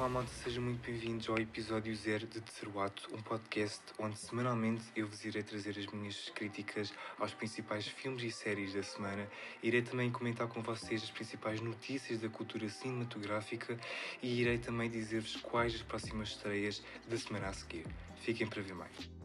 Olá, malta, sejam muito bem-vindos ao episódio zero de Terceiro um podcast onde semanalmente eu vos irei trazer as minhas críticas aos principais filmes e séries da semana. Irei também comentar com vocês as principais notícias da cultura cinematográfica e irei também dizer-vos quais as próximas estreias da semana a seguir. Fiquem para ver mais.